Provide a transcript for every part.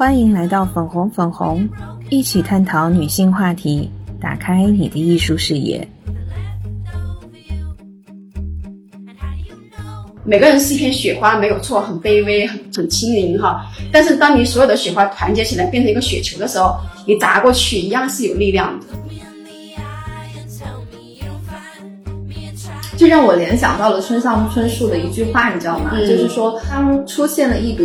欢迎来到粉红粉红，一起探讨女性话题，打开你的艺术视野。每个人是一片雪花，没有错，很卑微，很很轻盈哈。但是当你所有的雪花团结起来，变成一个雪球的时候，你砸过去一样是有力量的。这让我联想到了村上春树的一句话，你知道吗？就是说，当出现了一堵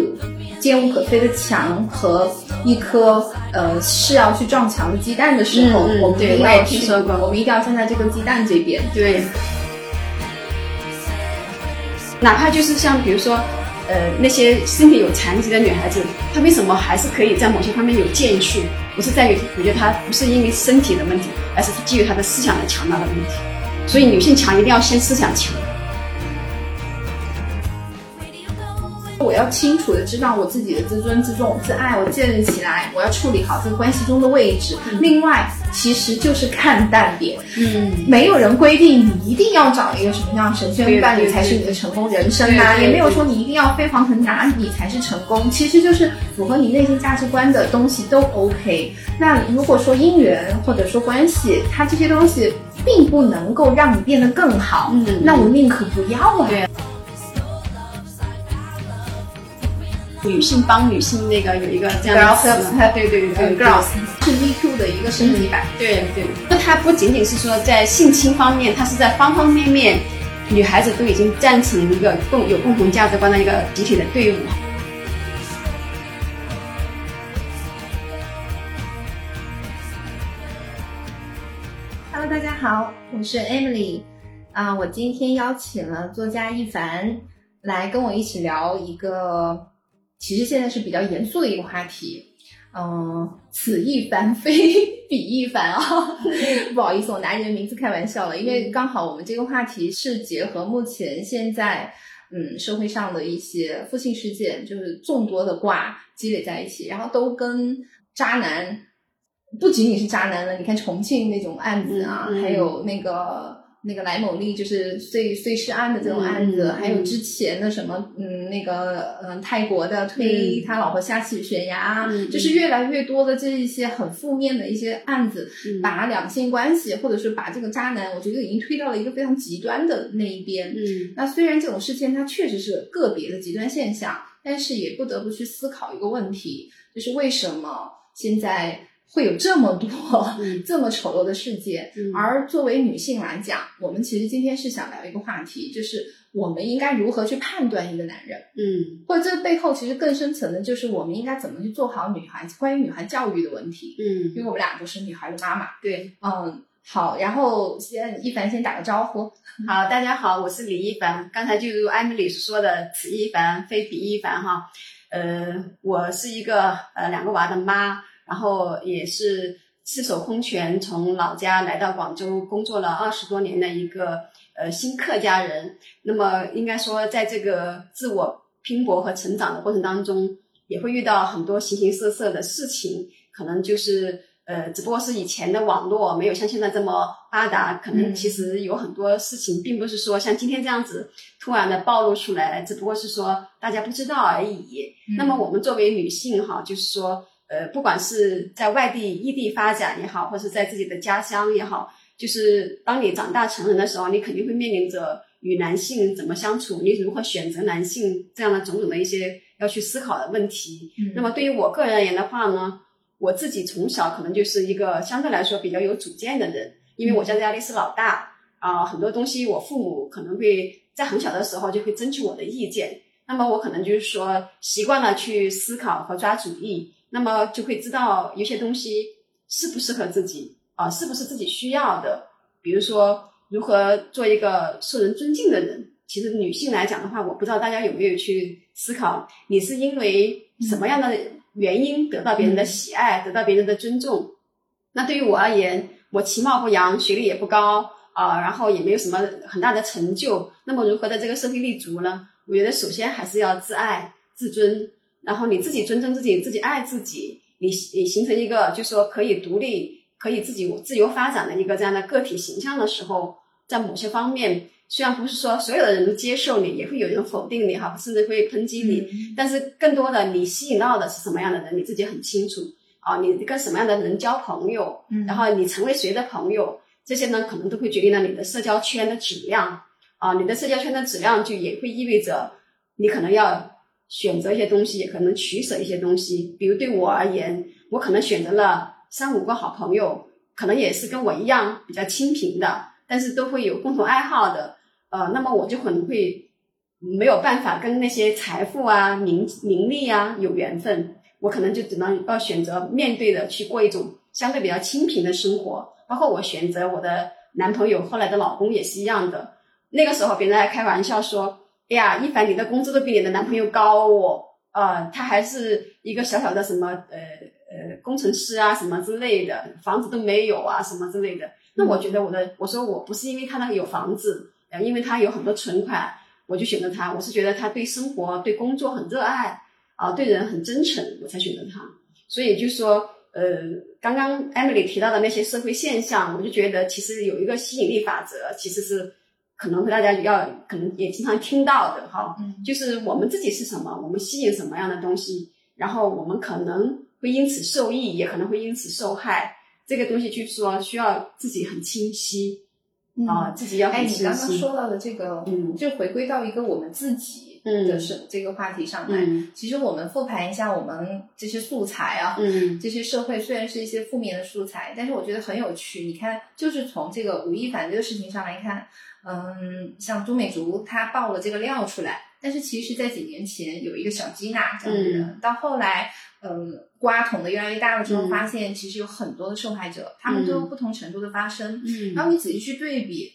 坚无可摧的墙和一颗呃是要去撞墙的鸡蛋的时候，我们一对我也定要去听说过我们一定要站在这个鸡蛋这边。对，哪怕就是像比如说，呃，那些身体有残疾的女孩子，她为什么还是可以在某些方面有建树？不是在于我觉得她不是因为身体的问题，而是基于她的思想的强大的问题。所以女性强一定要先思想强。我要清楚的知道我自己的自尊、自重、自爱，我建立起来，我要处理好这个关系中的位置。另外，其实就是看淡点，嗯，没有人规定你一定要找一个什么样的神仙伴侣才是你的成功人生啊，对对也没有说你一定要飞黄腾达你才是成功，其实就是符合你内心价值观的东西都 OK。那如果说姻缘或者说关系，它这些东西并不能够让你变得更好，嗯那我宁可不要啊。对女性帮女性那个有一个这样的词。对对对对嗯，Girls 是 VQ 的一个升级版。对对，那它不仅仅是说在性侵方面，它是在方方面面，女孩子都已经站成一个共有共同价值观的一个集体的队伍。Hello，大家好，我是 Emily，啊、我今天邀请了作家一凡来跟我一起聊一个，其实现在是比较严肃的一个话题。嗯，此一凡非 彼一凡啊，不好意思，我拿你的名字开玩笑了，因为刚好我们这个话题是结合目前现在嗯社会上的一些负性事件，就是众多的卦积累在一起，然后都跟渣男不仅仅是渣男了，你看重庆那种案子啊，还有那个那个莱某利就是碎碎尸案的这种案子，还有之前的什么嗯那个嗯泰国的推他老婆下起悬崖，就是越来越多的这一些很负面的一些案子，嗯。把两性关系或者是把这个渣男，我觉得已经推到了一个非常极端的那一边。嗯。那虽然这种事件它确实是个别的极端现象，但是也不得不去思考一个问题，就是为什么现在会有这么多、嗯 这么丑陋的世界？嗯而作为女性来讲，我们其实今天是想聊一个话题，就是我们应该如何去判断一个男人，嗯或者这背后其实更深层的就是我们应该怎么去做好女孩关于女孩教育的问题。嗯因为嗯，我们俩都是女孩的妈妈，对。嗯，好，然后先一凡先打个招呼，好，大家好，我是李一凡。刚才就如艾米丽所说的，此一凡非彼一凡哈。呃，我是一个呃两个娃的妈，然后也是赤手空拳从老家来到广州工作了二十多年的一个呃新客家人。那么应该说，在这个自我拼搏和成长的过程当中，也会遇到很多形形色色的事情，可能就是呃，只不过是以前的网络没有像现在这么发达，可能嗯其实有很多事情并不是说像今天这样子突然的暴露出来，只不过是说大家不知道而已。那么我们作为女性哈，就是说呃，不管是在外地异地发展也好，或是在自己的家乡也好，就是当你长大成人的时候，你肯定会面临着与男性怎么相处，你如何选择男性这样的种种的一些要去思考的问题。嗯那么对于我个人而言的话呢，我自己从小可能就是一个相对来说比较有主见的人，因为我在家里是老大啊、很多东西我父母可能会在很小的时候就会征求我的意见，那么我可能就是说习惯了去思考和抓主意，那么就会知道有些东西适不适合自己啊、是不是自己需要的，比如说如何做一个受人尊敬的人。其实女性来讲的话，我不知道大家有没有去思考，你是因为什么样的原因得到别人的喜爱，得到别人的尊重？那对于我而言，我其貌不扬，学历也不高啊、然后也没有什么很大的成就。那么如何在这个社会立足呢？我觉得首先还是要自爱、自尊，然后你自己尊重自己，自己爱自己，你你形成一个就是说可以独立、可以自己自由发展的一个这样的个体形象的时候，在某些方面，虽然不是说所有的人都接受你，也会有人否定你哈，甚至会抨击你，嗯但是更多的你吸引到的是什么样的人，你自己很清楚啊。你跟什么样的人交朋友，嗯然后你成为谁的朋友，这些呢可能都会决定了你的社交圈的质量啊。你的社交圈的质量就也会意味着你可能要选择一些东西，也可能取舍一些东西。比如对我而言，我可能选择了三五个好朋友，可能也是跟我一样比较清贫的，但是都会有共同爱好的。呃，那么我就可能会没有办法跟那些财富啊、名名利啊有缘分，我可能就只能要选择面对的去过一种相对比较清贫的生活。包括我选择我的男朋友，后来的老公也是一样的。那个时候别人还开玩笑说：“哎呀，一凡你的工资都比你的男朋友高哦，呃，他还是一个小小的什么呃呃工程师啊什么之类的，房子都没有啊什么之类的。”那我觉得我的我说我不是因为他那个有房子，呃，因为他有很多存款，我就选择他。我是觉得他对生活、对工作很热爱啊、对人很真诚，我才选择他。所以就说，呃，刚刚 Emily 提到的那些社会现象，我就觉得其实有一个吸引力法则，其实是可能大家要可能也经常听到的哈，嗯就是我们自己是什么，我们吸引什么样的东西，然后我们可能会因此受益，也可能会因此受害。这个东西就是说需要自己很清晰啊、自己要哎，很清你刚刚。说到的这个，嗯就回归到一个我们自己嗯的是这个话题上来。嗯其实我们复盘一下我们这些素材啊，嗯这些社会虽然是一些负面的素材，但是我觉得很有趣。你看，就是从这个吴亦凡这个事情上来看，嗯，像都美竹她爆了这个料出来，但是其实在几年前有一个小吉娜这样的人，到后来，嗯，瓜捅的越来越大了之后，嗯发现其实有很多的受害者，他们都有不同程度的发生。嗯然后你仔细去对比，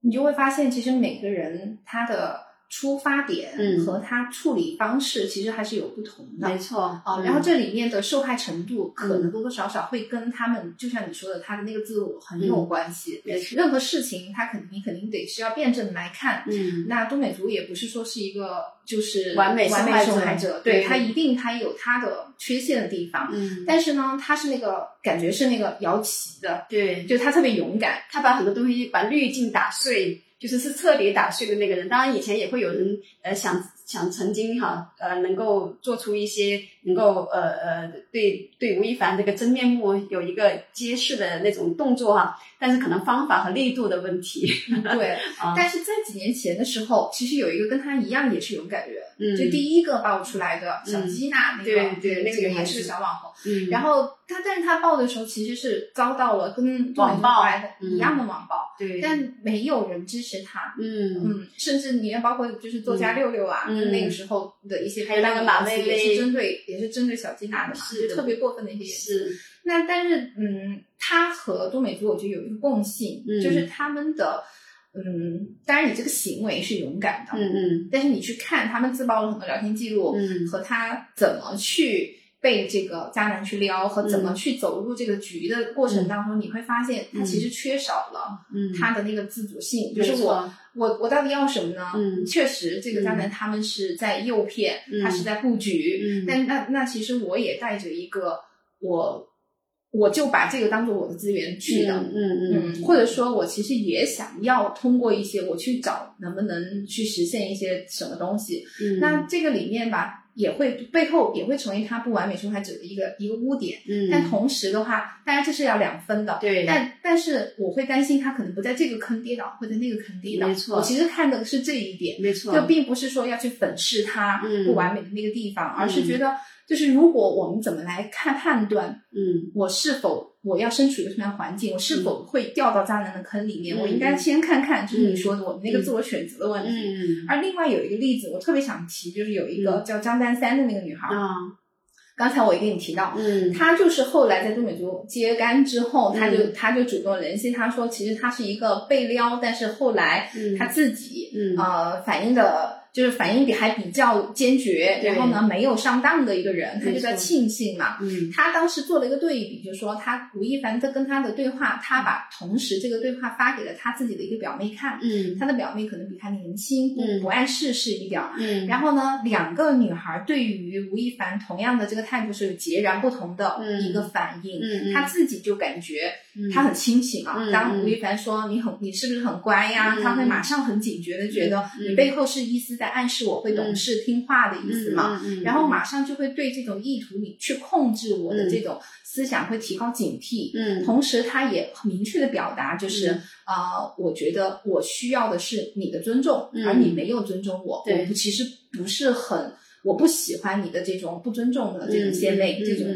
你就会发现，其实每个人他的出发点嗯和他处理方式其实还是有不同的。没错哦，嗯然后这里面的受害程度可能多多少少会跟他们，就像你说的，他的那个自我很有嗯关系。任何事情，他肯定肯定得是要辩证来看。嗯那东美竹也不是说是一个就是完美完美受害者对他一定他有他的缺陷的地方，嗯，但是呢，他是那个感觉是那个摇旗的，对，就他特别勇敢。他把很多东西把滤镜打碎，就是是彻底打碎的那个人。当然，以前也会有人呃想想曾经哈呃能够做出一些能够呃呃对对吴亦凡这个真面目有一个揭示的那种动作哈，但是可能方法和力度的问题。对，啊但是在几年前的时候，其实有一个跟他一样也是勇敢的人，嗯就第一个爆出来的小嗯基娜那个，对对那个这个也是个小网红。嗯然后他，但是他报的时候其实是遭到了跟网暴的一样的网暴，对，但没有人支持他。嗯嗯，甚至你也包括就是作家六六啊，嗯那个时候的一些还有那个马薇薇也是针对也是针对小金娜的嘛，是就特别过分的一些。是那但是嗯，他和多美族我觉得有一个共性，嗯就是他们的嗯，当然你这个行为是勇敢的，嗯嗯但是你去看他们自曝了很多聊天记录，嗯和他怎么去被这个渣男去撩，和怎么嗯。去走入这个局的过程当中，你会发现他其实缺少了嗯，他的那个自主性，就是我我我到底要什么呢？嗯。确实这个渣男他们是在诱骗，嗯他是在布局，嗯。但那那其实我也带着一个我。我就把这个当做我的资源去的，嗯嗯嗯，或者说我其实也想要通过一些我去找能不能去实现一些什么东西，嗯。那这个里面吧，也会背后也会成为他不完美受害者的一个一个污点。嗯，但同时的话，当然这是要两分的，对但但是我会担心他可能不在这个坑跌倒，会在那个坑跌倒。没错我其实看的是这一点，没错，就并不是说要去粉饰他嗯不完美的那个地方，而是觉得就是如果我们怎么来看判断嗯我是否我要身处一个什么样的环境，我是否会掉到渣男的坑里面，嗯我应该先看看，就是你说的我们那个自我选择的问题。嗯。而另外有一个例子，我特别想提，就是有一个嗯。叫张丹三的那个女孩，啊。刚才我也跟你提到，嗯。她就是后来在都美竹揭竿之后，她就嗯。她就主动联系，她说其实她是一个被撩，但是后来嗯。她自己嗯。呃反应的。就是反应比还比较坚决，然后呢没有上当的一个人，他就在庆幸嘛。嗯他当时做了一个对比，就是说他吴亦凡在跟他的对话，他把同时这个对话发给了他自己的一个表妹看，嗯他的表妹可能比他年轻，不嗯不谙世事一点儿。嗯，然后呢，两个女孩对于吴亦凡同样的这个态度是有截然不同的嗯一个反应。嗯嗯她自己就感觉嗯他很清醒啊。当吴亦凡说你很你是不是很乖呀，嗯。他会马上很警觉的觉得嗯你背后是意思在暗示我会懂事听话的意思嘛。然后马上就会对这种意图你去控制我的嗯这种思想会提高警惕。嗯。同时，他也很明确的表达，就是嗯。啊、我觉得我需要的是你的尊重，嗯。而你没有尊重我，对。我不其实不是很，我不喜欢你的这种不尊重的这种献媚，嗯这种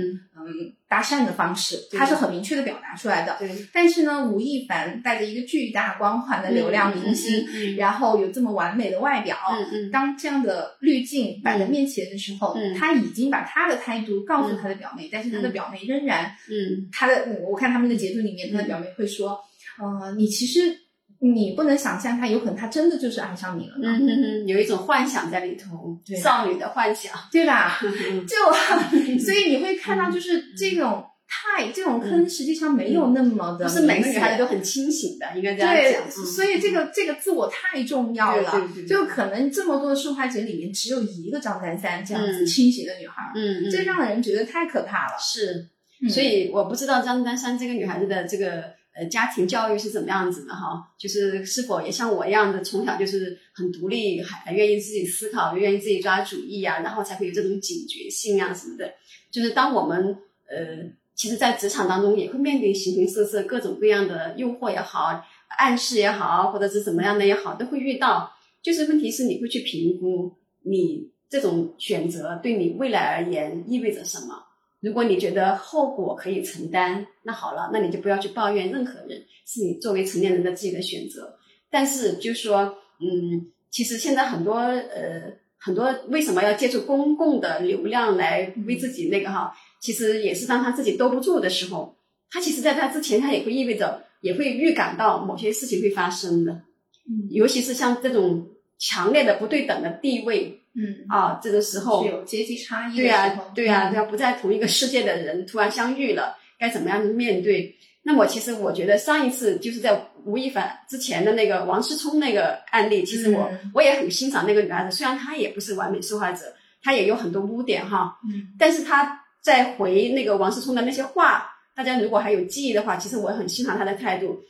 嗯嗯搭讪的方式，对。他是很明确的表达出来的。对。但是呢，吴亦凡带着一个巨大光环的流量明星，嗯嗯。嗯然后有这么完美的外表，嗯嗯。当这样的滤镜摆在面前的时候，嗯。他已经把他的态度告诉他的表妹，但是他的表妹仍然嗯。他的，嗯我看他们的截图里面，他的表妹会说，呃，你其实你不能想象他有可能他真的就是爱上你了呢，嗯嗯嗯，有一种幻想在里头，对少女的幻想。对吧？嗯就 所以你会看到，就是这种太这种坑实际上没有那么的不是每个女孩子都很清醒的，应该这样对讲。，嗯。所以这个这个自我太重要了，对对对。对就可能这么多的受害者里面，只有一个张丹珊这样子嗯。清醒的女孩，嗯嗯，这让人觉得太可怕了。是，嗯。所以我不知道张丹珊这个女孩子的这个呃家庭教育是怎么样子的哈，就是是否也像我一样的从小就是很独立，还愿意自己思考，愿意自己抓主意啊，然后才会有这种警觉性啊什么的。就是当我们呃，其实，在职场当中也会面临形形色色各种各样的诱惑也好，暗示也好，或者是怎么样的也好，都会遇到。就是问题是你会去评估你这种选择对你未来而言意味着什么。如果你觉得后果可以承担，那好了，那你就不要去抱怨任何人，是你作为成年人的自己的选择。但是就说，嗯，其实现在很多呃很多为什么要借助公共的流量来为自己那个哈，其实也是当他自己兜不住的时候，他其实在他之前，他也会意味着也会预感到某些事情会发生的，嗯尤其是像这种强烈的不对等的地位嗯，啊，这个时候有阶级差异对呀、对呀、嗯。对呀、不在同一个世界的人突然相遇了，该怎么样去面对？那么其实我觉得上一次就是在吴亦凡之前的那个王思聪那个案例，其实我、嗯。我也很欣赏那个女孩子，虽然她也不是完美受害者，她也有很多污点哈，嗯。但是她在回那个王思聪的那些话，大家如果还有记忆的话，其实我很欣赏她的态度，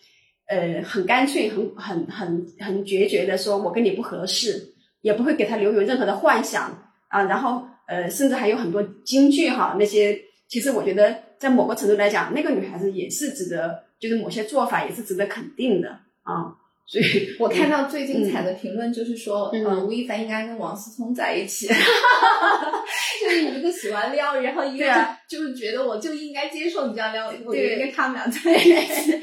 呃，很干脆，很很很很决绝的说，我跟你不合适，也不会给他留有任何的幻想啊，然后呃，甚至还有很多金句哈，那些其实我觉得在某个程度来讲，那个女孩子也是值得，就是某些做法也是值得肯定的啊，所以 我看到最精彩的评论就是说，嗯呃，吴亦凡应该跟王思聪在一起，就是一个喜欢撩，然后一个对啊就就是觉得我就应该接受你这样撩，我对应该他们俩在一起。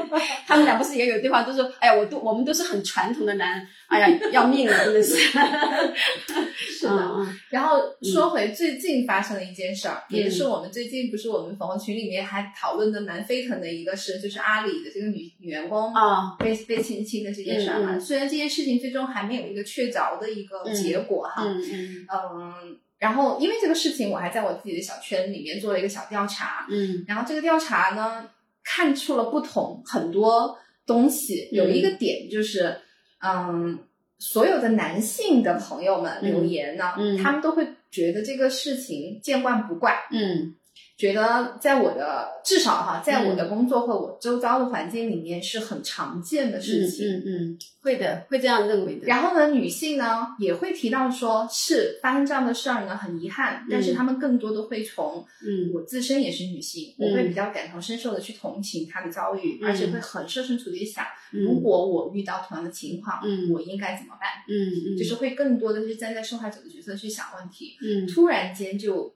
他们俩不是也有对话，都说，哎呀，我都我们都是很传统的男，哎呀，要命了，真的是，是的。然后说回最近发生的一件事儿，嗯。也是我们最近不是我们粉红群里面还讨论的蛮沸腾的一个事，就是阿里的这个女女员工啊，被被性侵的这件事儿嘛。虽然这件事情最终还没有一个确凿的一个结果哈，嗯，然后因为这个事情，我还在我自己的小圈里面做了一个小调查，嗯。然后这个调查呢，看出了不同很多东西，有一个点就是，嗯，所有的男性的朋友们留言呢，嗯嗯。他们都会觉得这个事情见怪不怪，嗯觉得在我的至少哈，在我的嗯工作或我周遭的环境里面是很常见的事情。嗯嗯，会的，会这样认为的。然后呢，女性呢也会提到说，是发生这样的事儿呢很遗憾，但是她们更多的会从嗯我自身也是女性，嗯我会比较感同身受的去同情她的遭遇，嗯而且会很设身处地地想，嗯如果我遇到同样的情况，嗯我应该怎么办？嗯嗯，就是会更多的是站在受害者的角色去想问题。嗯突然间就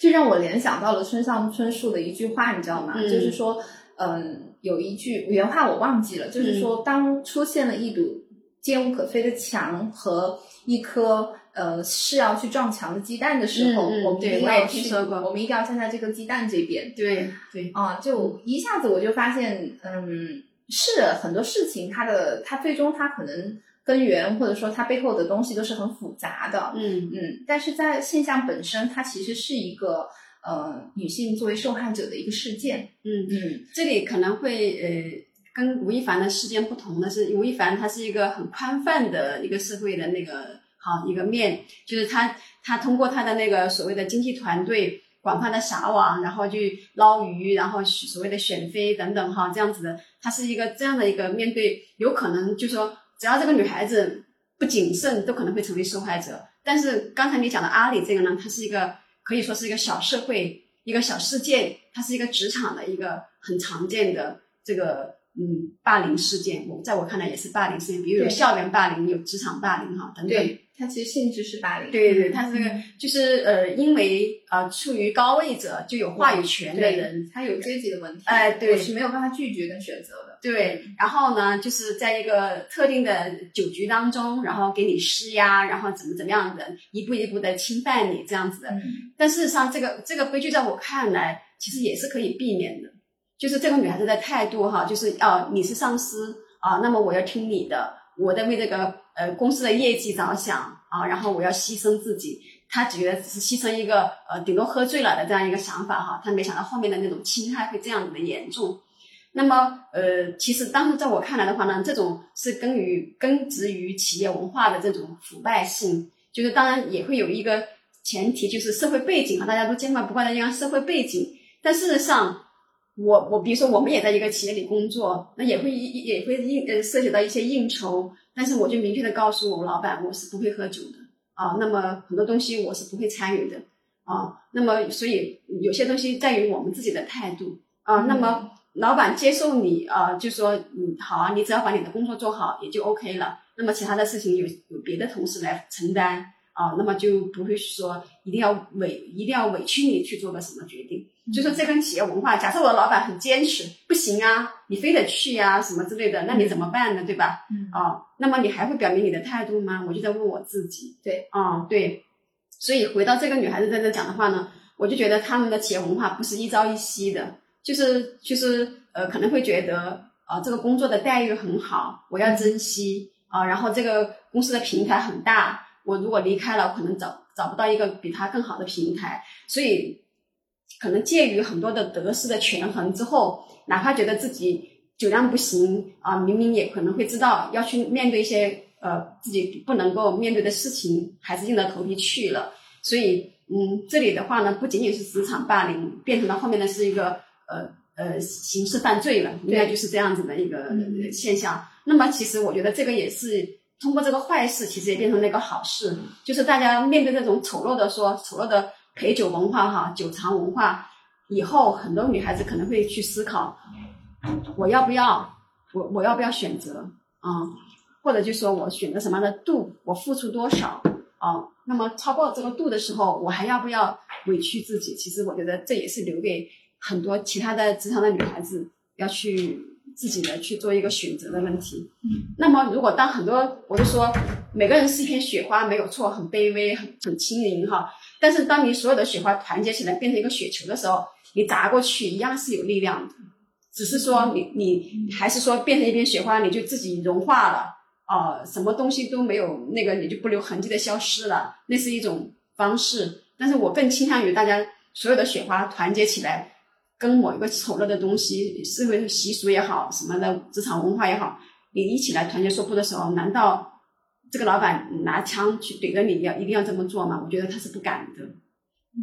就让我联想到了村上春树的一句话，你知道吗？嗯就是说，嗯，有一句原话我忘记了，就是嗯说，当出现了一堵坚无可摧的墙和一颗呃是要去撞墙的鸡蛋的时候，我们一定要去，我们一定要站在这个鸡蛋这边对对，啊！就一下子我就发现，嗯，是很多事情它的它最终它可能根源或者说它背后的东西都是很复杂的，嗯嗯，但是在现象本身，它其实是一个呃女性作为受害者的一个事件。嗯，嗯这里可能会呃。跟吴亦凡的事件不同的是，吴亦凡他是一个很宽泛的一个社会的那个好一个面，就是他他通过他的那个所谓的经济团队，广泛的撒网，然后去捞鱼，然后所谓的选妃等等哈，这样子的，他是一个这样的一个面对，有可能就说只要这个女孩子不谨慎，都可能会成为受害者。但是刚才你讲的阿里这个呢，它是一个可以说是一个小社会一个小世界，它是一个职场的一个很常见的这个。嗯，霸凌事件，我在我看来也是霸凌事件，比如有校园霸凌，有职场霸凌哈等等。对，它其实性质是霸凌。对对，它是个就是呃，因为呃处于高位者就有话语权的人，他有阶级的问题。哎，对，是没有办法拒绝跟选择的。对，然后呢，就是在一个特定的酒局当中，然后给你施压，然后怎么怎么样的，一步一步的侵犯你这样子的。但事实上，这个这个悲剧在我看来，其实也是可以避免的。就是这个女孩子的态度哈，就是哦，你是上司啊，那么我要听你的，我在为这个呃公司的业绩着想啊，然后我要牺牲自己。他觉得只是牺牲一个呃，顶多喝醉了的这样一个想法哈，他没想到后面的那种侵害会这样子的严重。那么呃，其实当时在我看来的话呢，这种是根于根植于企业文化的这种腐败性，就是当然也会有一个前提，就是社会背景啊，大家都见怪不怪的这样社会背景，但事实上。我我比如说，我们也在一个企业里工作，那也会也会应呃涉及到一些应酬，但是我就明确的告诉我老板，我是不会喝酒的啊。那么很多东西我是不会参与的啊。那么所以有些东西在于我们自己的态度啊。那么老板接受你啊，就说嗯好啊，你只要把你的工作做好也就 OK 了。那么其他的事情有有别的同事来承担啊，那么就不会说一定要委一定要委屈你去做个什么决定。就说这跟企业文化，假设我的老板很坚持，不行啊，你非得去呀，什么之类的，那你怎么办呢？对吧？嗯啊，那么你还会表明你的态度吗？我就在问我自己。对，哦对，所以回到这个女孩子在这讲的话呢，我就觉得他们的企业文化不是一朝一夕的，就是就是呃可能会觉得啊这个工作的待遇很好，我要珍惜啊，然后这个公司的平台很大，我如果离开了，可能找找不到一个比他更好的平台，所以。可能介于很多的得失的权衡之后，哪怕觉得自己酒量不行啊，明明也可能会知道要去面对一些呃自己不能够面对的事情，还是硬着头皮去了。所以，嗯，这里的话呢，不仅仅是职场霸凌，变成了后面的是一个呃呃刑事犯罪了，应该就是这样子的一个现象。那么，其实我觉得这个也是通过这个坏事，其实也变成了一个好事，就是大家面对这种丑陋的说丑陋的。陪酒文化哈，酒藏文化以后，很多女孩子可能会去思考，我要不要，我我要不要选择啊？或者就说我选择什么样的度，我付出多少啊？那么超过这个度的时候，我还要不要委屈自己？其实我觉得这也是留给很多其他的职场的女孩子要去自己的去做一个选择的问题。那么如果当很多我就说每个人是一片雪花，没有错，很卑微，很很轻盈哈。但是，当你所有的雪花团结起来变成一个雪球的时候，你砸过去一样是有力量的。只是说，你你还是说变成一片雪花，你就自己融化了啊，什么东西都没有，那个你就不留痕迹的消失了。那是一种方式。但是我更倾向于大家所有的雪花团结起来，跟某一个丑陋的东西，社会习俗也好，什么的职场文化也好，你一起来团结说不的时候，难道？这个老板拿枪去怼着你，要一定要这么做吗？我觉得他是不敢的。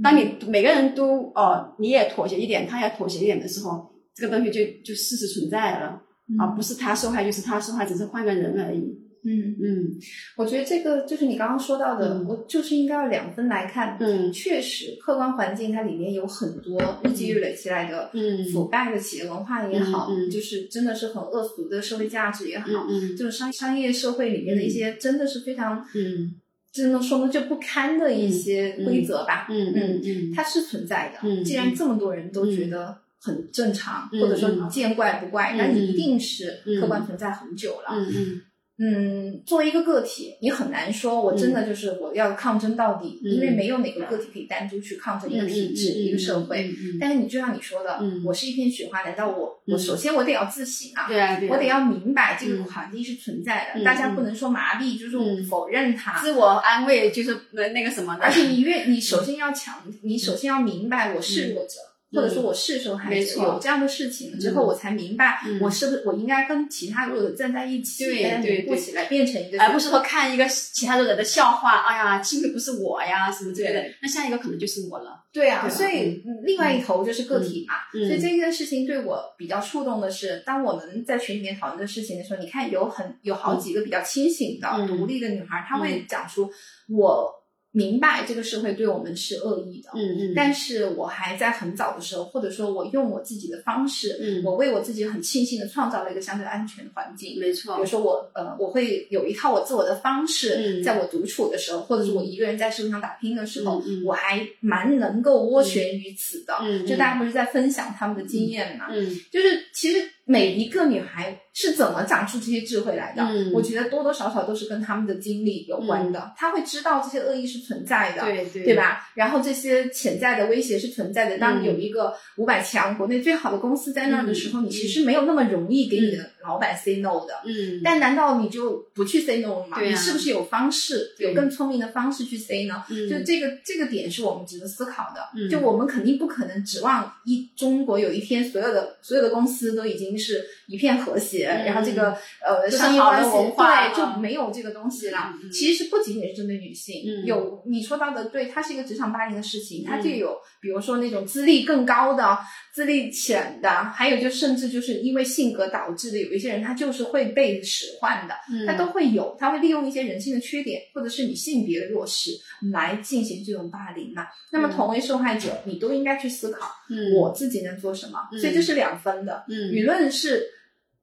当你每个人都哦，你也妥协一点，他也妥协一点的时候，这个东西就就事实存在了啊，不是他受害就是他受害，只是换个人而已。嗯。嗯，我觉得这个就是你刚刚说到的，我就是应该要两分来看。嗯，确实，客观环境它里面有很多日积月累起来的，嗯，腐败的企业文化也好，就是真的是很恶俗的社会价值也好，嗯，就是商商业社会里面的一些真的是非常，嗯，真的说呢就不堪的一些规则吧。嗯嗯嗯，它是存在的。嗯，既然这么多人都觉得很正常，或者说你见怪不怪，那你一定是客观存在很久了。嗯嗯。嗯，作为一个个体，你很难说，我真的就是我要抗争到底，因为没有哪个个体可以单独去抗争一个体制、一个社会。但是你就像你说的，我是一片雪花，难道我我首先我得要自省啊？对啊，我得要明白这个环境是存在的，大家不能说麻痹，就是否认它。自我安慰就是那那个什么的。而且你越你首先要强，你首先要明白我是弱者。或者说我是受害者，有这样的事情之后，我才明白嗯我是不是我应该跟其他弱者站在一起，对对对凝固起来，变成一个，而不是说看一个其他弱者的笑话，哎呀，幸亏不是我呀，什么之类的，那下一个可能就是我了。对啊，所以嗯另外一头就是个体嘛，嗯所以这件事情对我比较触动的是，当我们在群里面讨论这个事情的时候，你看有很有好几个比较清醒的、嗯独立的女孩，她会讲出我明白这个社会对我们是恶意的，嗯嗯。但是我还在很早的时候，或者说我用我自己的方式，嗯。我为我自己很庆幸的创造了一个相对安全的环境。没错。比如，说我呃，我会有一套我自我的方式，嗯。在我独处的时候，或者是我一个人在社会上打拼的时候，我还蛮能够涡旋于此的。嗯嗯就大家不是在分享他们的经验嘛？嗯。就是其实每一个女孩是怎么长出这些智慧来的？嗯我觉得多多少少都是跟他们的经历有关的。她会知道这些恶意是存在的，对对对？吧？然后这些潜在的威胁是存在的。当你有一个五百强国内最好的公司在那儿的时候，嗯你其实没有那么容易给你的老板 say no 的。嗯，但难道你就不去 say no 了吗？对啊你是不是有方式，有更聪明的方式去 say 呢？嗯就这个这个点是我们值得思考的。嗯就我们肯定不可能指望一中国有一天所有的所有的公司都已经是一片和谐，嗯然后这个呃就是商业关系好的文化对就啊没有这个东西了。其实不仅仅是针对女性，嗯有你说到的对，它是一个职场霸凌的事情，它嗯就有比如说那种资历更高的、资历浅的，还有就甚至就是因为性格导致的，有一些人他就是会被使唤的。嗯他都会有，他会利用一些人性的缺点，或者是你性别的弱势来进行这种霸凌嘛。那么，嗯同为受害者，你都应该去思考，嗯我自己能做什么。嗯所以这是两分的。嗯舆论是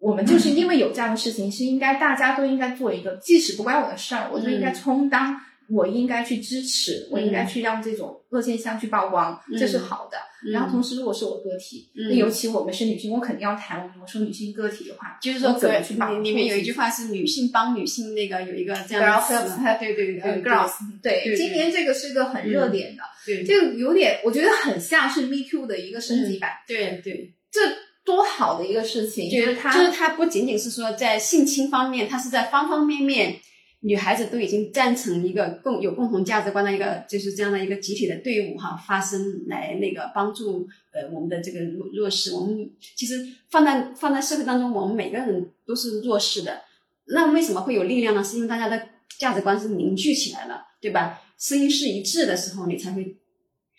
我们就是因为有这样的事情，是应该大家都应该做一个，即使不关我的事儿，我就应该嗯。充当。我应该去支持，我应该去让这种恶现象去曝光，这是好的。嗯。然后同时，如果是我个体，嗯。那尤其我们是女性，我肯定要谈。我说女性个体的话，就是说怎么去保护里里面有一句话是女性帮女性，那个有一个这样的词。对对对呃对 girls，对，对今年这个是个很热点的，对。这个有点，我觉得很像是 Me Too 的一个升级版，对对，这多好的一个事情，就是他就是他不仅仅是说在性侵方面，他是在方方面面，女孩子都已经站成一个共有共同价值观的一个就是这样的一个集体的队伍哈，发声来那个帮助呃我们的这个弱弱势。我们其实放在放在社会当中，我们每个人都是弱势的。那为什么会有力量呢？是因为大家的价值观是凝聚起来了，对吧？声音是一致的时候，你才会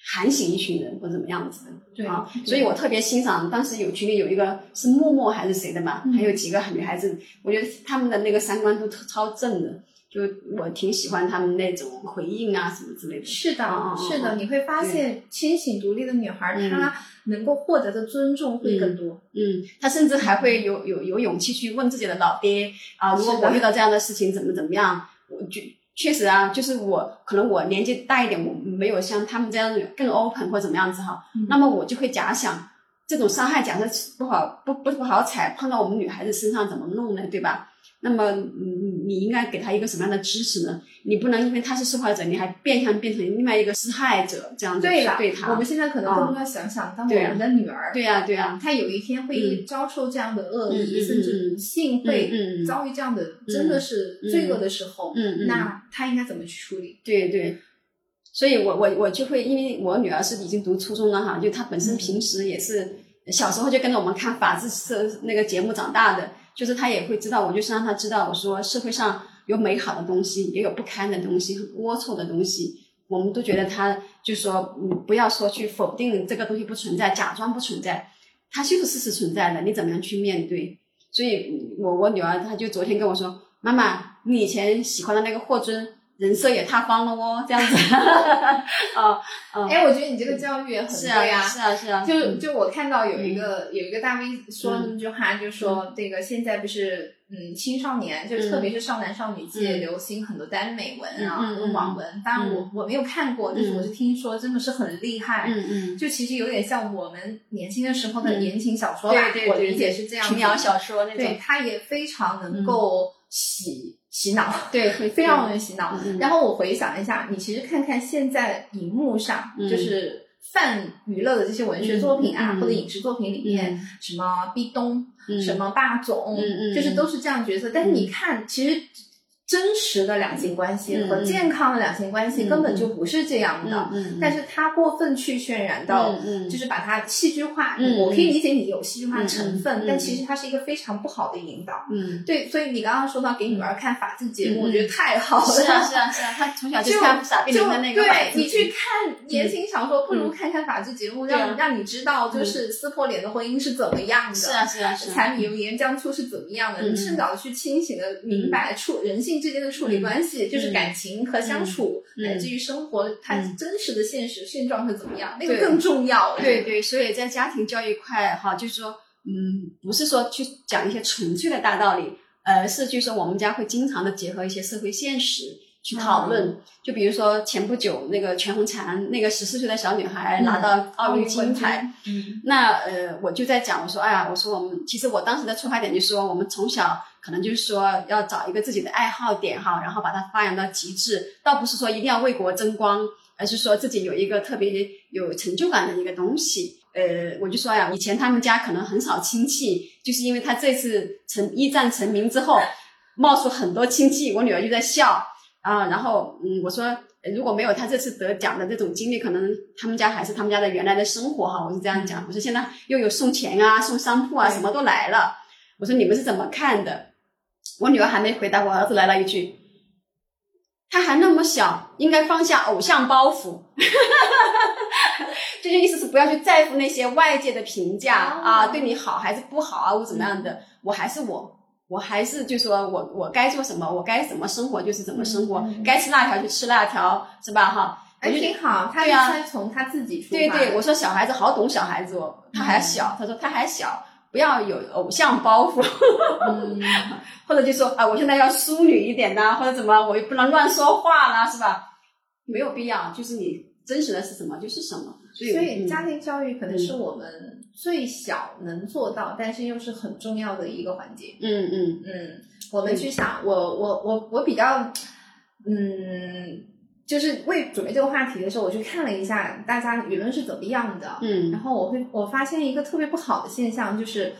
喊醒一群人或怎么样子的。对啊，所以我特别欣赏当时有群里有一个是默默还是谁的嘛，嗯还有几个女孩子，我觉得她们的那个三观都超正的，就我挺喜欢她们那种回应啊什么之类的。是的，是的，嗯你会发现清醒独立的女孩，嗯她能够获得的尊重会更多。嗯，她甚至还会有有有勇气去问自己的老爹啊，如果我遇到这样的事情怎么怎么样，我就。确实啊，就是我可能我年纪大一点，我没有像他们这样更 open 或怎么样子哈，嗯那么我就会假想这种伤害假设不好不不不好踩，碰到我们女孩子身上怎么弄呢？对吧？那么你你你应该给他一个什么样的支持呢？你不能因为他是受害者，你还变相变成另外一个施害者这样子对了，去对她。我们现在可能更多要想想，当我们的女儿，对呀、对呀、她有一天会遭受这样的恶意，甚至不幸会遭遇这样的真的是罪恶的时候，那她应该怎么去处理？对对，所以我我我就会，因为我女儿是已经读初中了哈，就她本身平时也是小时候就跟着我们看法制社那个节目长大的，就是他也会知道，我就是让他知道，我说社会上有美好的东西，也有不堪的东西，很龌龊的东西。我们都觉得他就说，嗯，不要说去否定这个东西不存在，假装不存在，它就是事实存在的，你怎么样去面对？所以我我女儿她就昨天跟我说，妈妈，你以前喜欢的那个霍尊人设也塌方了哦，这样子。啊 啊，哎，我觉得你这个教育也很是对啊，是啊，是啊，就嗯。就我看到有一个、有一个大 V 说嗯。那句话，就说这个现在不是嗯青少年，就嗯。特别是少男少女界嗯。流行很多耽美文啊、网文，当然我、我没有看过，但是我是听说真的是很厉害。嗯嗯，就其实有点像我们年轻的时候的嗯。言情小说吧，对对对我理解是这样子的。琼瑶小说那对种，，它也非常能够洗、洗脑。对，会非常容易洗脑。然后我回想一下，你其实看看现在荧幕上，嗯就是泛娱乐的这些文学作品啊，或者影视作品里面，嗯什么壁咚、嗯什么霸总，就是都是这样角色。但是你看，其实真实的两性关系嗯和健康的两性关系嗯根本就不是这样的。嗯但是他过分去渲染到，就是把它戏剧化。嗯我可以理解你有戏剧化的成分，但其实它是一个非常不好的引导。嗯，对，所以你刚刚说到给女儿看法制节目，嗯我觉得太好了。是啊是啊是啊，他从小就就看傻逼就林的那个对你去看言情小说，不如看看法制节目，让让你知道就是撕破脸的婚姻是怎么样的。是啊是啊是啊，柴米油盐酱醋是怎么样的？嗯你趁早的去清醒的明白处人性之间的处理关系，就是感情和相处，嗯乃至于生活它嗯真实的现实现状是怎么样，那个更重要。对对，所以在家庭教育块哈，就是说，嗯，不是说去讲一些纯粹的大道理，而是就是说我们家会经常的结合一些社会现实去讨论。就比如说前不久那个全红婵那个十四岁的小女孩拿到奥运金牌，嗯那呃，我就在讲，我说，哎呀，我说我们其实我当时的出发点就是说，我们从小可能就是说要找一个自己的爱好点哈，然后把它发扬到极致，倒不是说一定要为国争光，而是说自己有一个特别有成就感的一个东西。呃，我就说呀，以前他们家可能很少亲戚，就是因为他这次成一战成名之后，冒出很多亲戚，我女儿就在笑啊，然后嗯，我说呃如果没有他这次得奖的这种经历，可能他们家还是他们家的原来的生活哈，我是这样讲。我说现在又有送钱啊、送商铺啊，什么都来了。我说你们是怎么看的？我女儿还没回答，我儿子来了一句：“他还那么小，应该放下偶像包袱。”这就意思是不要去在乎那些外界的评价、哦啊，对你好还是不好啊，或怎么样的，我还是我。我还是就说我我该做什么，我该怎么生活就是怎么生活，该吃辣条就吃辣条，是吧？哈，哎，挺好，他对啊他从他自己出发。对对，我说小孩子好懂小孩子哦，他还小，他说他还小，不要有偶像包袱，嗯，或者就说啊，我现在要淑女一点呐、或者怎么，我又不能乱说话啦，是吧？没有必要，就是你真实的是什么就是什么，所以家庭教育可能是我们最小能做到，但是又是很重要的一个环节。嗯嗯嗯，我们去想，我我我我比较，嗯，就是为准备这个话题的时候，我去看了一下大家舆论是怎么样的，嗯然嗯后我会我发现一个特别不好的现象，就是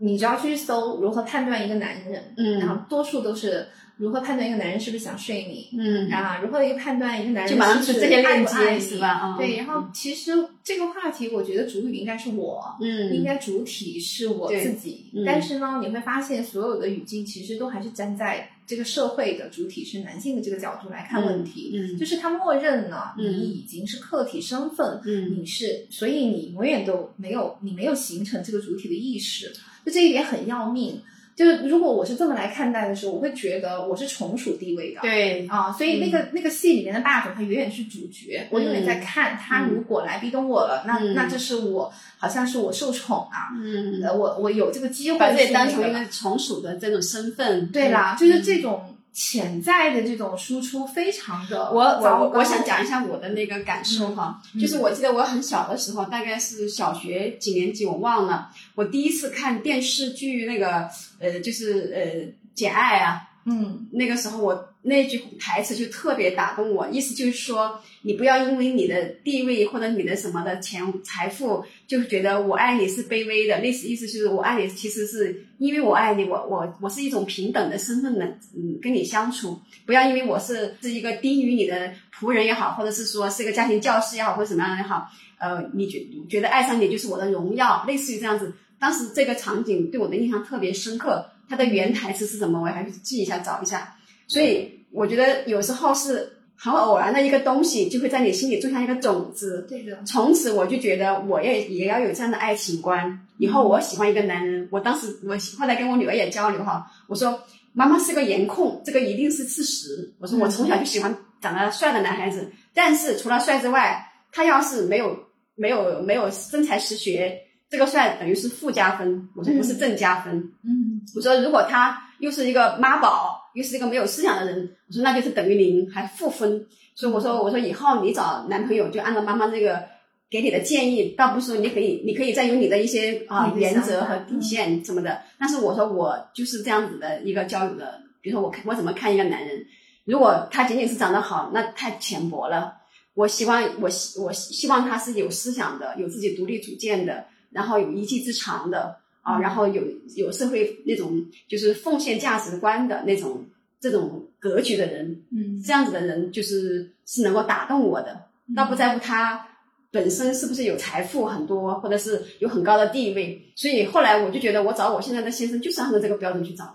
你只要去搜如何判断一个男人，嗯。然后嗯多数都是如何判断一个男人是不是想睡你。嗯，啊，如何一个判断一个男人是不是爱不爱你。接是吧？啊，对，然后其实这个话题，我觉得主语应该是我，嗯，应该主体是我自己。嗯。但是呢，你会发现所有的语境其实都还是站在这个社会的主体是男性的这个角度来看问题，嗯。就是他默认了嗯你已经是客体身份，嗯。你是，所以你永远都没有你没有形成这个主体的意识，就这一点很要命。就是如果我是这么来看待的时候，我会觉得我是从属地位的。对，啊，所以那个、那个戏里面的霸总，他远远是主角。我永远在看他，如果来逼咚我了，那嗯那这是我，好像是我受宠啊，嗯，呃，我我有这个机会把自己是那个当成一个从属的这种身份，对啦，嗯就是这种潜在的这种输出非常的我我我我想讲一下我的那个感受哈，嗯。就是我记得我很小的时候，大概是小学几年级我忘了，我第一次看电视剧那个呃就是呃《简爱》啊，嗯。那个时候我那句台词就特别打动我，意思就是说，你不要因为你的地位或者你的什么的钱财富，就觉得我爱你是卑微的，类似意思就是我爱你其实是因为我爱你，我我我是一种平等的身份的，嗯，跟你相处，不要因为我是是一个低于你的仆人也好，或者是说是一个家庭教师也好，或者什么样也好，呃，你觉觉得爱上你就是我的荣耀，类似于这样子。当时这个场景对我的印象特别深刻，它的原台词是什么，我还是记一下找一下。所以我觉得有时候是很偶然的一个东西，就会在你心里种下一个种子。对的，从此我就觉得我也也要有这样的爱情观。以后我喜欢一个男人，我当时我后来跟我女儿也交流哈，我说妈妈是个颜控，这个一定是事实。我说我从小就喜欢长得帅的男孩子，但是除了帅之外，他要是没有没有没有真才实学，这个帅等于是负加分，我说不是正加分。嗯我说如果他又是一个妈宝，又是一个没有思想的人，我说那就是等于零，还负分。所以我说我说以后你找男朋友就按照妈妈这个给你的建议，倒不是说你可以你可以再有你的一些啊原则和底线什么的，但是我说我就是这样子的一个交友的，比如说我看我怎么看一个男人，如果他仅仅是长得好，那太浅薄了。我希望我希我希望他是有思想的，有自己独立主见的，然后有一技之长的啊，然后有有社会那种就是奉献价值观的那种这种格局的人，嗯这样子的人就是是能够打动我的，倒不在乎他本身是不是有财富很多，或者是有很高的地位。所以后来我就觉得，我找我现在的先生就是按照这个标准去找的。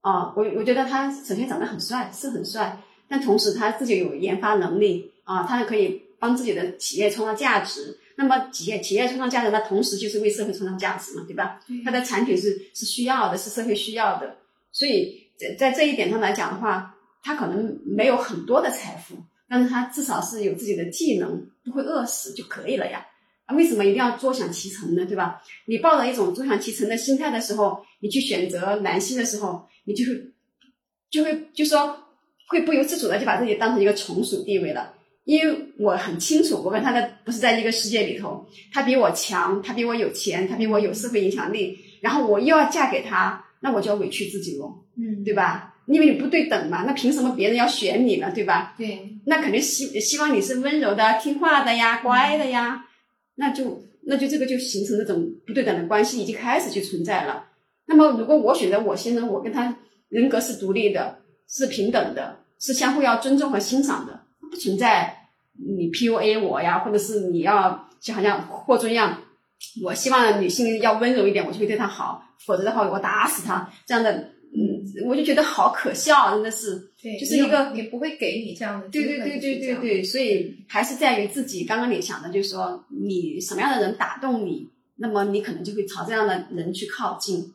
啊，我我觉得他首先长得很帅，是很帅，但同时他自己有研发能力啊，他可以帮自己的企业创造价值。那么企业企业创造价值，那同时就是为社会创造价值嘛，对吧？它的产品是是需要的，是社会需要的，所以在在这一点上来讲的话，他可能没有很多的财富，但是他至少是有自己的技能，不会饿死就可以了呀。啊，为什么一定要坐享其成呢？对吧？你抱着一种坐享其成的心态的时候，你去选择男性的时候，你就会就会就说会不由自主的就把自己当成一个从属地位了。因为我很清楚，我跟他的不是在一个世界里头，他比我强，他比我有钱，他比我有社会影响力，然后我又要嫁给他，那我就要委屈自己喽，嗯，对吧？因为你不对等嘛，那凭什么别人要选你呢，对吧？对，那肯定希希望你是温柔的、听话的呀、乖的呀，那就那就这个就形成这种不对等的关系已经开始就存在了。那么如果我选择我先生，我跟他人格是独立的，是平等的，是相互要尊重和欣赏的，不存在你 PUA 我呀，或者是你要就好像霍尊一样，我希望女性要温柔一点，我就会对她好，否则的话我打死她这样的，嗯，我就觉得好可笑，真的是。对，就是一个也不会给你这样的对对对对对对，所以还是在于自己。刚刚你想的，就是说你什么样的人打动你，那么你可能就会朝这样的人去靠近，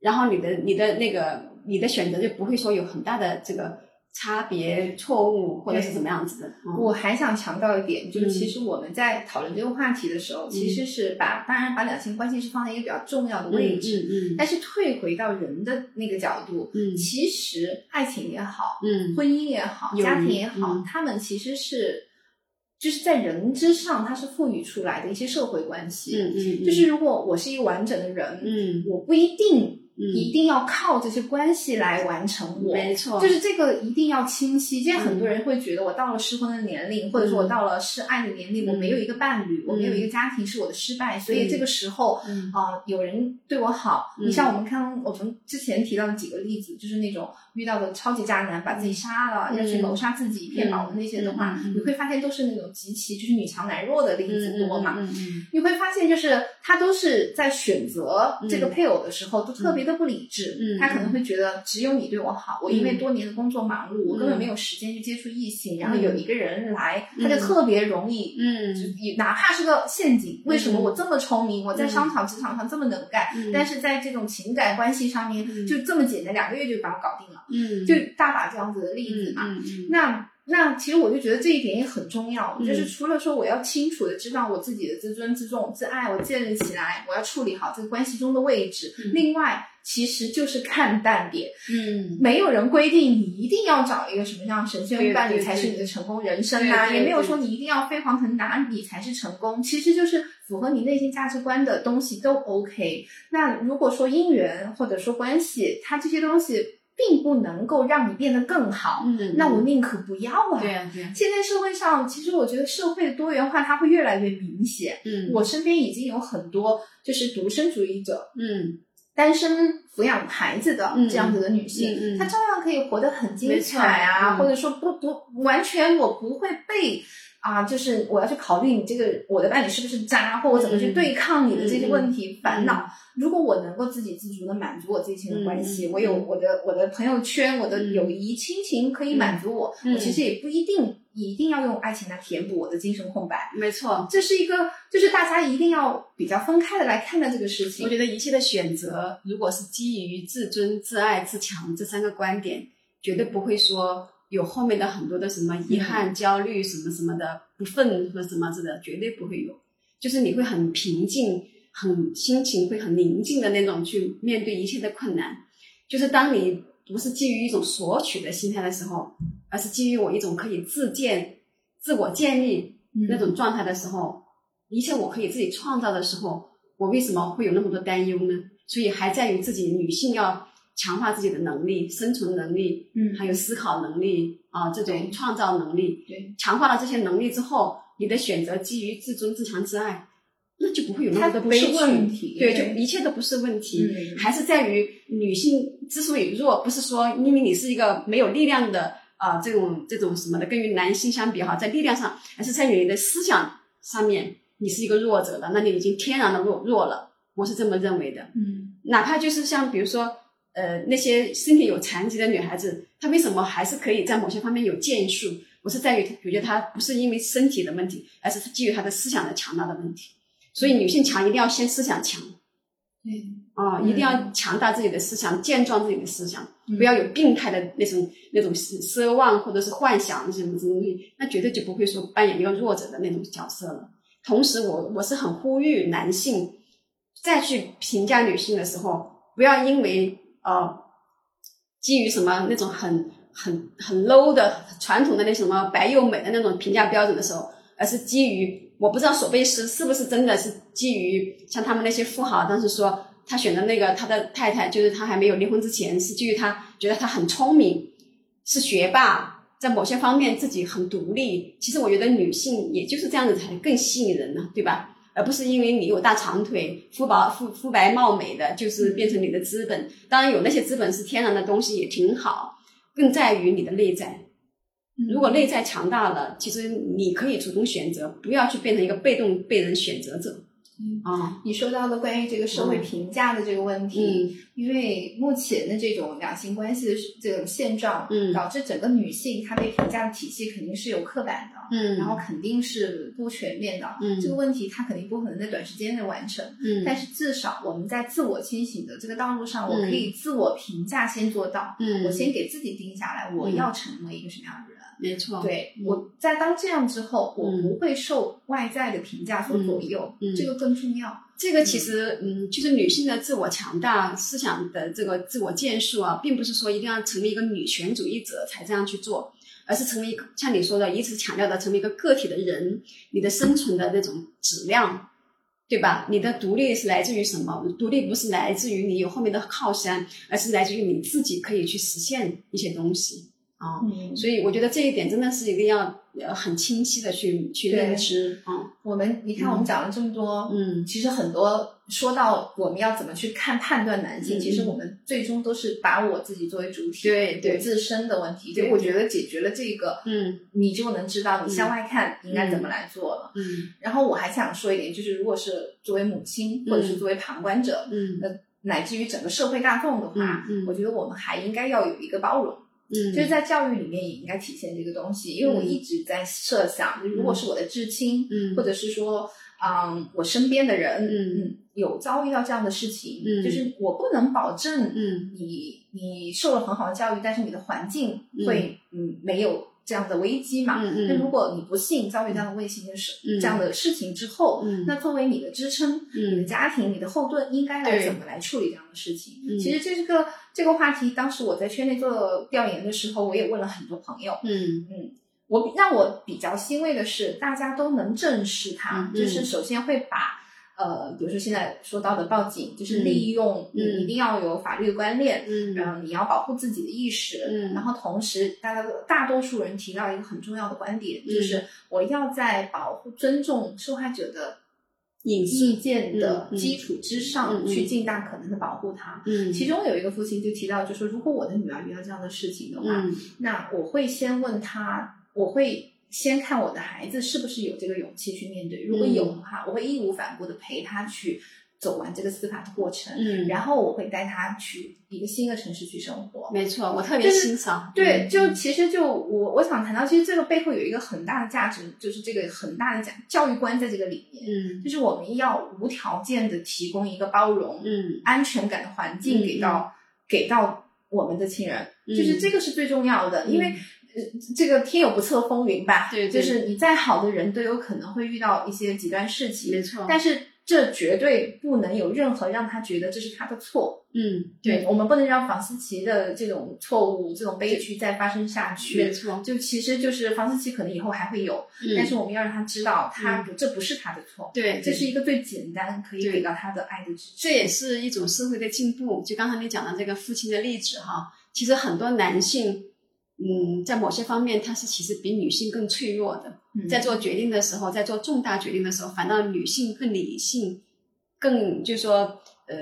然后你的你的那个你的选择就不会说有很大的这个差别、错误或者是怎么样子的。嗯。我还想强调一点，就是嗯。其实我们在讨论这个话题的时候，其实是把当然把两性关系是放在一个比较重要的位置，嗯嗯。但是退回到人的那个角度，嗯。其实爱情也好，嗯。婚姻也好，家庭也好，嗯。他们其实是就是在人之上，它是赋予出来的一些社会关系。嗯嗯，就是如果我是一个完整的人，嗯。我不一定嗯。一定要靠这些关系来完成。我。没错，就是这个一定要清晰。现在很多人会觉得，我到了适婚的年龄，或者说我到了是爱的年龄，嗯。我没有一个伴侣，我没有一个家庭，是我的失败。所以这个时候，嗯。啊、有人对我好，嗯。你像我们看我们之前提到的几个例子，就是那种遇到的超级渣男，把自己杀了，嗯要去谋杀自己、骗保的那些的话，你会发现都是那种极其就是女强男弱的例子多嘛。你会发现，就是他都是在选择这个嗯配偶的时候，都特别的不理智。嗯他可能会觉得只有你对我好，我因为多年的工作忙碌，我根本没有时间去接触异性。然后有一个人来，他就特别容易，嗯。就也哪怕是个陷阱。为什么我这么聪明，我在嗯。商场、职场上这么能干，嗯。但是在这种情感关系上面嗯。就这么简单，两个月就把我搞定了，嗯，就大把这样子的例子嘛。嗯嗯那那其实我就觉得这一点也很重要，嗯就是除了说我要清楚的知道我自己的自尊、自重、自爱，我建立起来，我要处理好这个关系中的位置。嗯另外，其实就是看淡点，嗯没有人规定你一定要找一个什么样神仙伴侣才是你的成功人生啊，对对也没有说你一定要飞黄腾达你才是成功，其实就是符合你内心价值观的东西都 OK。那如果说姻缘或者说关系，它这些东西并不能够让你变得更好，嗯，那我宁可不要啊。对呀对呀，现在社会上，其实我觉得社会的多元化它会越来越明显。嗯。我身边已经有很多就是独身主义者，嗯。单身抚养孩子的嗯这样子的女性，嗯嗯。她照样可以活得很精彩啊，嗯或者说不不完全我不会被啊，就是我要去考虑你这个我的伴侣是不是渣，或我怎么去嗯对抗你的这些问题、嗯烦恼。如果我能够自给自足的满足我自己的关系，我有我的我的朋友圈，我的嗯友谊、亲情可以满足我，嗯我其实也不一定一定要用爱情来填补我的精神空白。没错。这是一个，就是大家一定要比较分开的来看待这个事情。我觉得一切的选择，如果是基于自尊、自爱、自强这三个观点，绝对不会说有后面的很多的什么遗憾、焦虑什么什么的不忿和什么之类的，绝对不会有。就是你会很平静，很心情会很宁静的那种去面对一切的困难。就是当你不是基于一种索取的心态的时候，而是基于我一种可以自建、自我建立嗯那种状态的时候，一切我可以自己创造的时候，我为什么会有那么多担忧呢？所以还在于自己女性要强化自己的能力、生存能力，嗯。还有思考能力啊，这种创造能力。对，强化了这些能力之后，你的选择基于自尊、自强、自爱，那就不会有那么多它不是悲剧。问题。对，就一切都不是问题，嗯。还是在于女性之所以弱，不是说因为你是一个没有力量的啊、这种这种什么的，跟于男性相比哈，在力量上，还是在于你的思想上面，你是一个弱者了，那你已经天然的弱弱了，我是这么认为的。嗯。哪怕就是像比如说，呃，那些身体有残疾的女孩子，她为什么还是可以在某些方面有建树？不是在于，我觉得她不是因为身体的问题，而是基于她的思想的强大的问题。所以女性强一定要先思想强对，啊、嗯一定要强大自己的思想，健壮自己的思想，嗯不要有病态的那种那种奢奢望或者是幻想什么什么东西，那绝对就不会说扮演一个弱者的那种角色了。同时我，我是很呼吁男性再去评价女性的时候，不要因为呃基于什么那种很很很 low 的传统的那什么白又美的那种评价标准的时候，而是基于我不知道索贝斯是不是真的是基于像他们那些富豪当时说他选的那个他的太太，就是他还没有离婚之前，是基于他觉得他很聪明，是学霸，在某些方面自己很独立。其实我觉得女性也就是这样子才更吸引人呢，对吧？而不是因为你有大长腿、肤白肤肤白貌美的，就是变成你的资本。当然有那些资本是天然的东西也挺好，更在于你的内在。嗯如果内在强大了，其实你可以主动选择，不要去变成一个被动被人选择者。嗯啊，你说到的关于这个社会评价的这个问题，嗯因为目前的这种两性关系的这种现状，嗯。导致整个女性她被评价的体系肯定是有刻板的，嗯，然后肯定是不全面的。嗯。这个问题它肯定不可能在短时间内完成，嗯，但是至少我们在自我清醒的这个道路上，我嗯。可以自我评价先做到，嗯。我先给自己定下来，我嗯。要成为一个什么样的人。没错，对，嗯。我在当这样之后，我嗯。不会受外在的评价所左右，这个更重要。这个其实，嗯，就是女性的自我强大、思想的这个自我建树啊，并不是说一定要成为一个女权主义者才这样去做，而是成为一个像你说的，一直强调的成为一个个体的人，你的生存的那种质量，对吧？你的独立是来自于什么？独立不是来自于你有后面的靠山，而是来自于你自己可以去实现一些东西啊。嗯，所以我觉得这一点真的是一定要呃很清晰的去去认知啊。我们你看，我们讲了这么多，嗯其实很多说到我们要怎么去看判断男性，嗯其实我们最终都是把我自己作为主体，对对自身的问题。对就我觉得解决了这个，嗯你就能知道你向外看应该怎么来做了。嗯然后我还想说一点，就是如果是作为母亲或者是作为旁观者，嗯那乃至于整个社会大众的话，嗯嗯我觉得我们还应该要有一个包容。嗯，就是在教育里面也应该体现这个东西，因为我嗯。一直在设想，就如果是我的至亲，嗯。或者是说，嗯，我身边的人，嗯。嗯，有遭遇到这样的事情，嗯。就是我不能保证，嗯。你你受了很好的教育，但是你的环境会，嗯，没有这样的危机嘛？嗯嗯那如果你不幸遭遇这样的危险的事，嗯这样的事情之后，嗯那作为你的支撑，嗯你的家庭、你的后盾，应该来怎么来处理这样的事情？嗯其实这个这个话题，当时我在圈内做调研的时候，我也问了很多朋友。嗯我让我比较欣慰的是，大家都能正视它，嗯就是首先会把。呃，比如说现在说到的报警，就是利用你嗯一定要有法律的观念，嗯然后，你要保护自己的意识，嗯然后同时，大家大多数人提到一个很重要的观点，嗯就是我要在保护、尊重受害者的隐私意见的基础之上，去尽大可能的保护他。嗯其中有一个父亲就提到，就说如果我的女儿遇到这样的事情的话，嗯那我会先问他，我会先看我的孩子是不是有这个勇气去面对，如果有的话，我会义无反顾的陪他去走完这个司法的过程，嗯，然后我会带他去一个新的城市去生活。没错，我特别就是欣赏，对，嗯。就其实就我我想谈到，其实这个背后有一个很大的价值，就是这个很大的讲教育观在这个里面，嗯。就是我们要无条件的提供一个包容、嗯。安全感的环境给到、给到我们的亲人，嗯。就是这个是最重要的，嗯因为。呃，这个天有不测风云吧，对对就是你再好的人都有可能会遇到一些极端事情，没错，但是这绝对不能有任何让他觉得这是他的错，嗯嗯对，我们不能让房思琪的这种错误、这种悲剧再发生下去。没错，就其实就是房思琪可能以后还会有，嗯但是我们要让他知道，他不、这不是他的错，对，这是一个最简单可以给到他的爱的支持。这也是一种社会的进步。就刚才你讲的这个父亲的例子哈，其实很多男性嗯，在某些方面，它是其实比女性更脆弱的。嗯在做决定的时候，在做重大决定的时候，反倒女性更理性，更就是说，呃，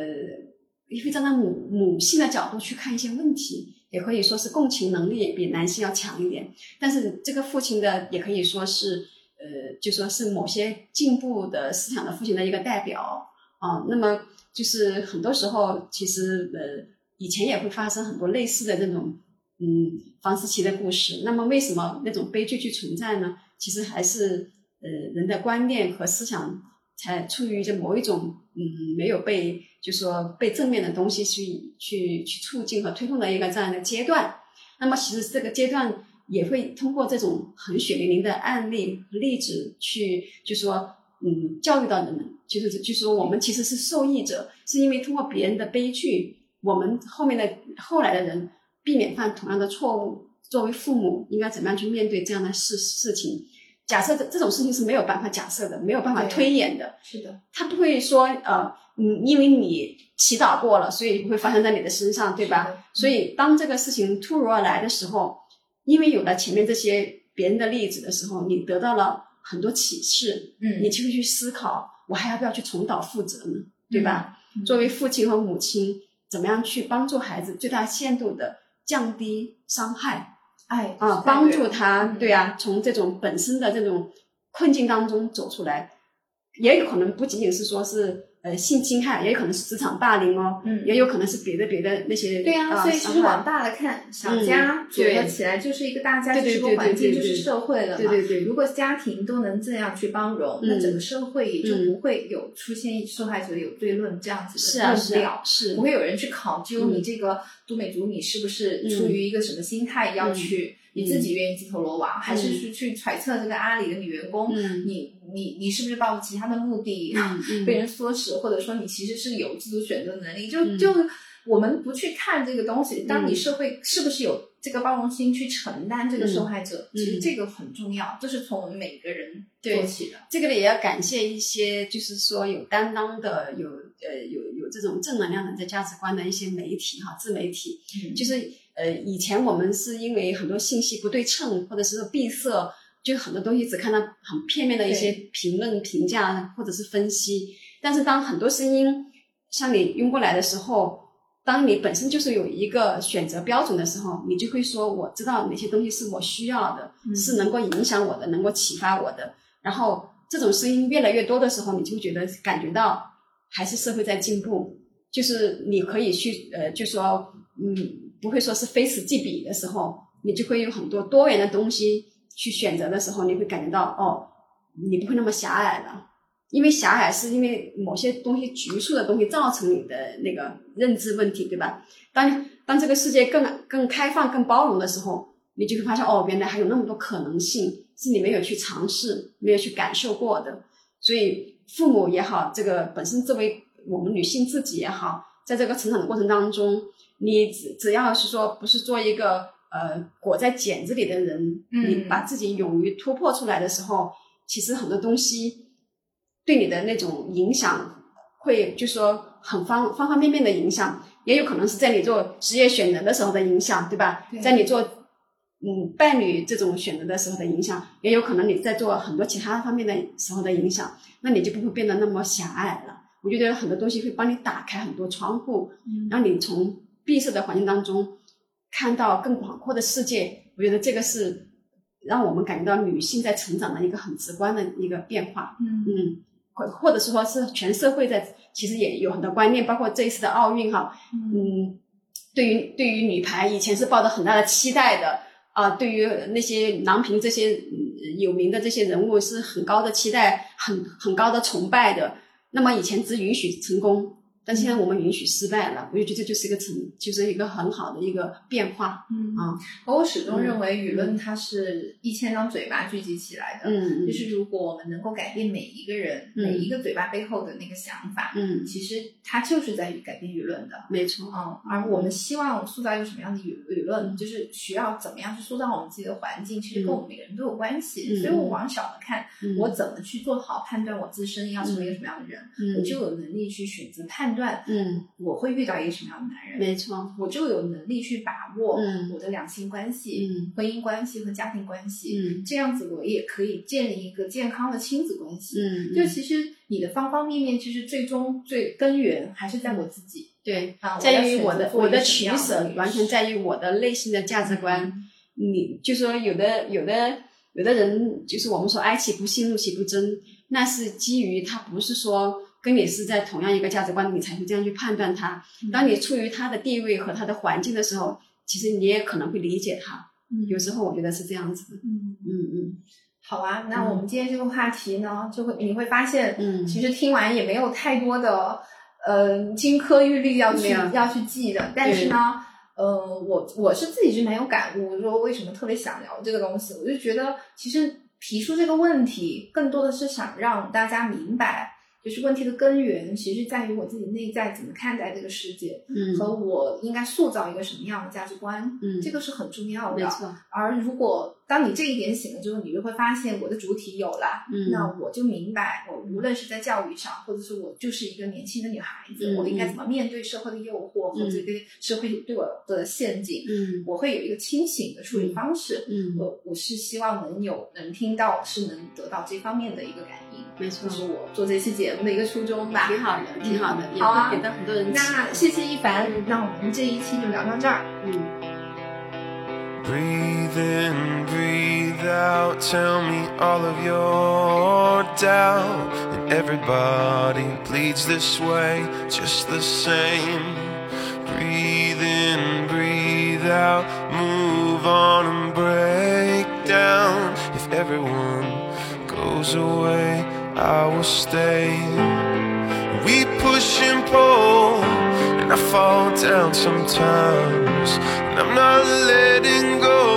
也会站在母母性的角度去看一些问题，也可以说是共情能力也比男性要强一点。但是这个父亲的也可以说是，呃，就说是某些进步的思想的父亲的一个代表啊。那么就是很多时候，其实呃，以前也会发生很多类似的这种。嗯，房思琪的故事。那么，为什么那种悲剧去存在呢？其实还是呃人的观念和思想才处于这某一种嗯没有被就说被正面的东西去去去促进和推动的一个这样的阶段。那么，其实这个阶段也会通过这种很血淋淋的案例和例子去就说嗯教育到人们，就是就说我们其实是受益者，是因为通过别人的悲剧，我们后面的后来的人。避免犯同样的错误，作为父母应该怎么样去面对这样的事事情？假设这这种事情是没有办法假设的，没有办法推演的。是的，他不会说呃，嗯，因为你祈祷过了，所以不会发生在你的身上，对吧？所以当这个事情突如而来的时候，因为有了前面这些别人的例子的时候，你得到了很多启示，嗯，你就会去思考，我还要不要去重蹈覆辙呢？对吧？嗯、作为父亲和母亲，怎么样去帮助孩子最大限度的？降低伤害，哎啊，帮助他，对啊，从这种本身的这种困境当中走出来，也有可能不仅仅是说是呃性侵害，也有可能是职场霸凌哦，嗯，也有可能是别的别的那些，对呀，所以其实往大了看，小家组合起来就是一个大家，就是个环境，就是社会了嘛。对对对，如果家庭都能这样去包容，那整个社会也就不会有出现受害者有罪论这样子的论调，是。不会有人去考究你这个都美竹，你是不是出于一个什么心态要去。你自己愿意自投罗网，还是去去揣测这个阿里的女员工？你你你是不是抱着其他的目的被人唆使，或者说你其实是有自主选择能力？就就我们不去看这个东西，当你社会是不是有这个包容心去承担这个受害者？其实这个很重要，这是从我们每个人做起的。这个呢，也要感谢一些就是说有担当的、有呃有有这种正能量的这价值观的一些媒体哈，自媒体，就是。呃，以前我们是因为很多信息不对称，或者是闭塞，就很多东西只看到很片面的一些评论、评价或者是分析。但是当很多声音向你涌过来的时候，当你本身就是有一个选择标准的时候，你就会说：“我知道哪些东西是我需要的，是能够影响我的，能够启发我的。”然后这种声音越来越多的时候，你就觉得感觉到还是社会在进步，就是你可以去呃，就说嗯。不会说是非此即彼的时候，你就会有很多多元的东西去选择的时候，你会感觉到哦，你不会那么狭隘了。因为狭隘是因为某些东西局促的东西造成你的那个认知问题，对吧？当当这个世界更更开放、更包容的时候，你就会发现哦，原来还有那么多可能性是你没有去尝试、没有去感受过的。所以父母也好，这个本身作为我们女性自己也好，在这个成长的过程当中。你只只要是说不是做一个呃裹在茧子里的人，你把自己勇于突破出来的时候，其实很多东西对你的那种影响会就说很方方方面面的影响，也有可能是在你做职业选择的时候的影响，对吧？在你做嗯伴侣这种选择的时候的影响，也有可能你在做很多其他方面的时候的影响，那你就不会变得那么狭隘了。我觉得很多东西会帮你打开很多窗户，让你从闭塞的环境当中，看到更广阔的世界，我觉得这个是让我们感觉到女性在成长的一个很直观的一个变化。嗯嗯，或或者说是全社会在其实也有很多观念，包括这一次的奥运哈，嗯，对于对于女排以前是抱着很大的期待的啊，对于那些郎平这些有名的这些人物是很高的期待，很很高的崇拜的。那么以前只允许成功。但现在我们允许失败了，我就觉得这就是一个成，就是一个很好的一个变化。嗯啊，我始终认为舆论它是一千张嘴巴聚集起来的。嗯就是如果我们能够改变每一个人每一个嘴巴背后的那个想法，嗯，其实它就是在于改变舆论的。没错。嗯，而我们希望塑造一个什么样的舆舆论，就是需要怎么样去塑造我们自己的环境，其实跟我们每个人都有关系。所以我往小了看，我怎么去做好判断，我自身要成为一个什么样的人，我就有能力去选择判。判断，嗯，我会遇到一个什么样的男人，没错，我就有能力去把握嗯我的两性关系、嗯婚姻关系和家庭关系，嗯这样子我也可以建立一个健康的亲子关系。嗯，就其实你的方方面面，其实最终最根源还是在我自己。对，啊，在于我我的我的取舍，完全在于我的内心的价值观。你就说有的有的有的人，就是我们说哀其不幸，怒其不争，那是基于他不是说跟你是在同样一个价值观，你才会这样去判断他。嗯当你处于他的地位和他的环境的时候，其实你也可能会理解他。嗯有时候我觉得是这样子的。嗯，嗯嗯好啊，那我们今天这个话题呢，就会你会发现，嗯其实听完也没有太多的呃金科玉律要去没有要去记的，但是呢。呃，我我是自己是蛮有感悟，说为什么特别想聊这个东西，我就觉得其实提出这个问题，更多的是想让大家明白，就是问题的根源其实在于我自己内在怎么看待这个世界，嗯和我应该塑造一个什么样的价值观，嗯，这个是很重要的。没错。而如果当你这一点醒了之后，你就会发现我的主体有了，嗯那我就明白，我无论是在教育上，或者是我就是一个年轻的女孩子，嗯我应该怎么面对社会的诱惑或者对社会对我的陷阱，嗯我会有一个清醒的处理方式。嗯，我我是希望能有能听到，是能得到这方面的一个感应，没错这，是我做这期节目的一个初衷吧。挺好的，挺好的，也好啊会给到很多人那谢谢一凡，那我们这一期就聊到这儿。嗯。Breathe in, breathe out. Tell me all of your doubt. And everybody bleeds this way, just the same. Breathe in, breathe out. Move on and break down. If everyone goes away, I will stay. We push and pull, and I fall down sometimes. And I'm not letting go.